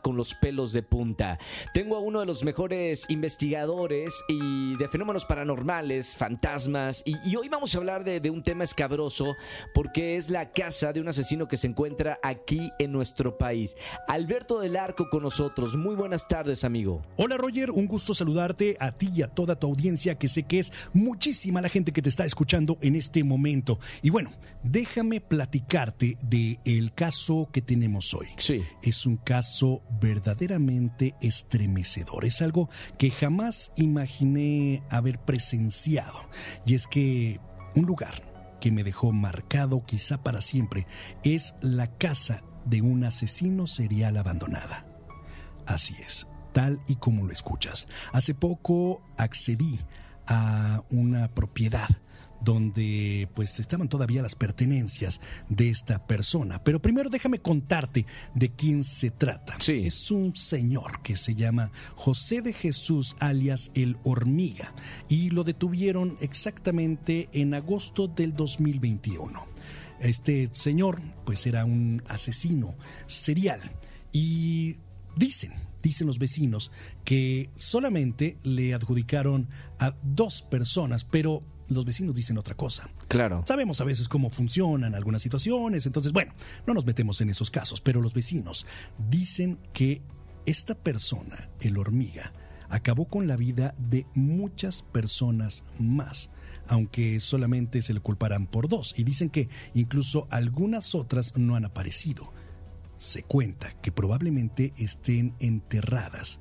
con los pelos de punta. Tengo a uno de los mejores investigadores y de fenómenos paranormales, fantasmas, y, y hoy vamos a hablar de, de, un tema escabroso porque es la casa de un asesino que se encuentra aquí en nuestro país. Alberto del Arco con nosotros. Muy buenas tardes, amigo. Hola, Roger. Un gusto saludarte a ti y a toda tu audiencia, que sé que es muchísima la gente que te está escuchando en este momento. Y bueno, déjame platicarte del el caso que tenemos hoy. Sí. Es un caso verdaderamente estremecedor. Es algo que jamás imaginé haber presenciado. Y es que un lugar que me dejó marcado quizá para siempre es la casa de un asesino serial abandonada. Así es, tal y como lo escuchas. Hace poco accedí a una propiedad donde pues estaban todavía las pertenencias de esta persona. Pero primero déjame contarte de quién se trata. Sí. Es un señor que se llama José de Jesús alias El Hormiga y lo detuvieron exactamente en agosto del 2021. Este señor pues era un asesino serial y dicen dicen los vecinos que solamente le adjudicaron a dos personas, pero los vecinos dicen otra cosa. Claro. Sabemos a veces cómo funcionan algunas situaciones, entonces, bueno, no nos metemos en esos casos, pero los vecinos dicen que esta persona, el hormiga, acabó con la vida de muchas personas más, aunque solamente se le culparán por dos, y dicen que incluso algunas otras no han aparecido. Se cuenta que probablemente estén enterradas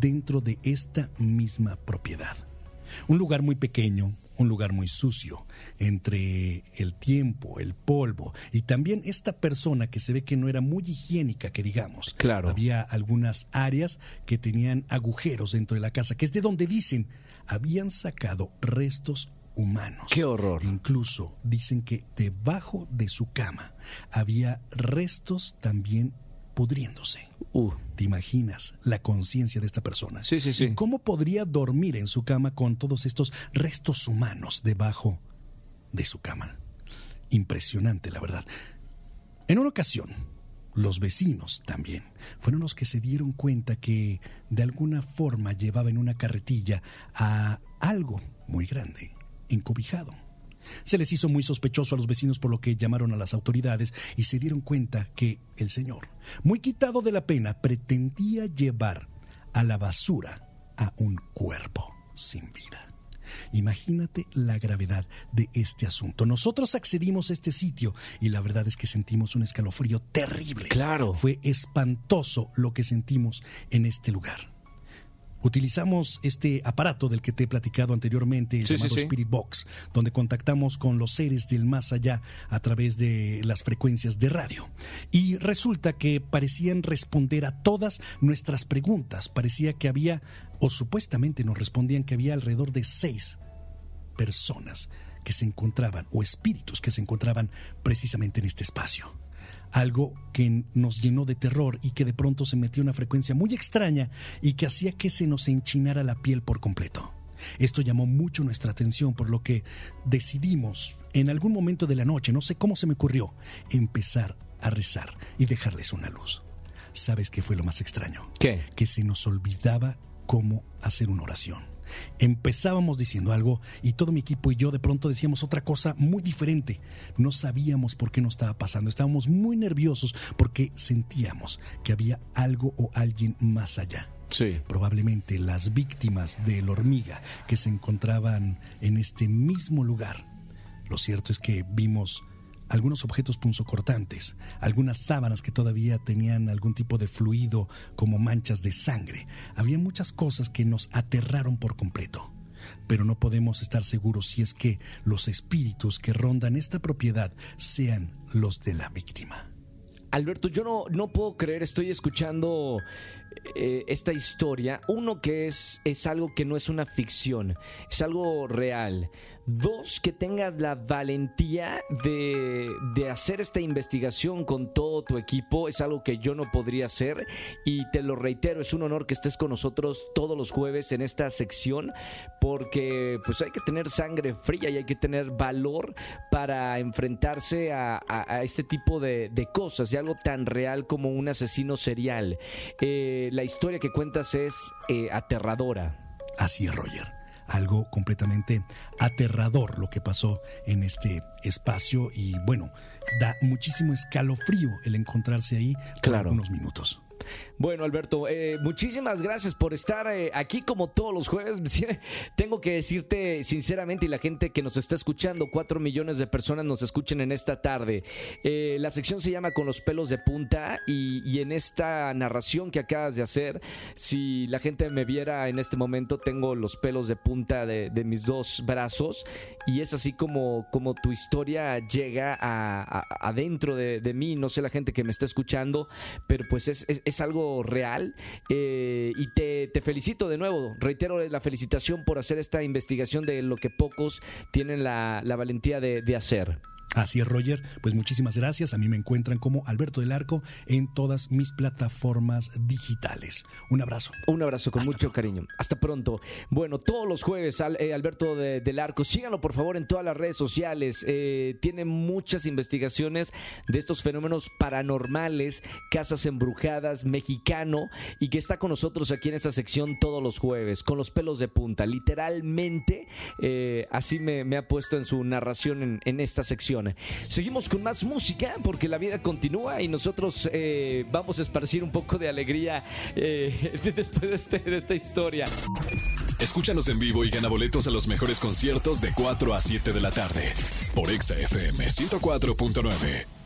dentro de esta misma propiedad. Un lugar muy pequeño, un lugar muy sucio, entre el tiempo, el polvo y también esta persona que se ve que no era muy higiénica, que digamos. Claro. Había algunas áreas que tenían agujeros dentro de la casa, que es de donde dicen habían sacado restos humanos. ¡Qué horror! Incluso dicen que debajo de su cama había restos también pudriéndose. Uh. ¿Te imaginas la conciencia de esta persona? Sí, sí, sí. ¿Y cómo podría dormir en su cama con todos estos restos humanos debajo de su cama? Impresionante, la verdad. En una ocasión, los vecinos también fueron los que se dieron cuenta que de alguna forma llevaba en una carretilla a algo muy grande, encobijado. Se les hizo muy sospechoso a los vecinos por lo que llamaron a las autoridades y se dieron cuenta que el señor, muy quitado de la pena, pretendía llevar a la basura a un cuerpo sin vida. Imagínate la gravedad de este asunto. Nosotros accedimos a este sitio y la verdad es que sentimos un escalofrío terrible. Claro. Fue espantoso lo que sentimos en este lugar. Utilizamos este aparato del que te he platicado anteriormente, el Sí, llamado sí, sí. Spirit Box, donde contactamos con los seres del más allá a través de las frecuencias de radio. Y resulta que parecían responder a todas nuestras preguntas. Parecía que había, o supuestamente nos respondían que había alrededor de seis personas que se encontraban, o espíritus que se encontraban precisamente en este espacio algo que nos llenó de terror y que de pronto se metió una frecuencia muy extraña y que hacía que se nos enchinara la piel por completo. Esto llamó mucho nuestra atención, por lo que decidimos, en algún momento de la noche, no sé cómo se me ocurrió, empezar a rezar y dejarles una luz. ¿Sabes qué fue lo más extraño? ¿Qué? Que se nos olvidaba cómo hacer una oración. Empezábamos diciendo algo y todo mi equipo y yo de pronto decíamos otra cosa muy diferente. No sabíamos por qué nos estaba pasando. Estábamos muy nerviosos porque sentíamos que había algo o alguien más allá. Sí. Probablemente las víctimas de la hormiga que se encontraban en este mismo lugar. Lo cierto es que vimos algunos objetos punzocortantes, algunas sábanas que todavía tenían algún tipo de fluido como manchas de sangre. Había muchas cosas que nos aterraron por completo. Pero no podemos estar seguros si es que los espíritus que rondan esta propiedad sean los de la víctima. Alberto, yo no, no puedo creer, estoy escuchando eh, esta historia. Uno que es, es algo que no es una ficción, es algo real. Dos, que tengas la valentía de, de hacer esta investigación con todo tu equipo. Es algo que yo no podría hacer y te lo reitero, es un honor que estés con nosotros todos los jueves en esta sección porque pues hay que tener sangre fría y hay que tener valor para enfrentarse a, este tipo de, cosas, y algo tan real como un asesino serial. Eh, la historia que cuentas es eh, aterradora. Así es, Roger algo completamente aterrador lo que pasó en este espacio y bueno, da muchísimo escalofrío el encontrarse ahí claro. unos minutos. Bueno, Alberto, eh, muchísimas gracias por estar eh, aquí como todos los jueves. Tengo que decirte sinceramente y la gente que nos está escuchando, cuatro millones de personas nos escuchen en esta tarde. Eh, la sección se llama Con los pelos de punta y, en esta narración que acabas de hacer, si la gente me viera en este momento, tengo los pelos de punta de, mis dos brazos y es así como, como tu historia llega a, adentro de, mí. No sé la gente que me está escuchando, pero pues es algo real eh, y te, felicito de nuevo, reitero la felicitación por hacer esta investigación de lo que pocos tienen la, valentía de hacer. Así es, Roger. Pues muchísimas gracias. A mí me encuentran como Alberto del Arco en todas mis plataformas digitales. Un abrazo. Un abrazo con mucho cariño. Hasta pronto. Bueno, todos los jueves, eh, Alberto del Arco, síganlo por favor en todas las redes sociales. Eh, tiene muchas investigaciones de estos fenómenos paranormales, casas embrujadas, mexicano, y que está con nosotros aquí en esta sección todos los jueves, con los pelos de punta. Literalmente, eh, así me, ha puesto en su narración en esta sección. Seguimos con más música porque la vida continúa y nosotros eh, vamos a esparcir un poco de alegría eh, después este, de, esta historia. Escúchanos en vivo y gana boletos a los mejores conciertos de 4 a 7 de la tarde por Exa FM 104.9.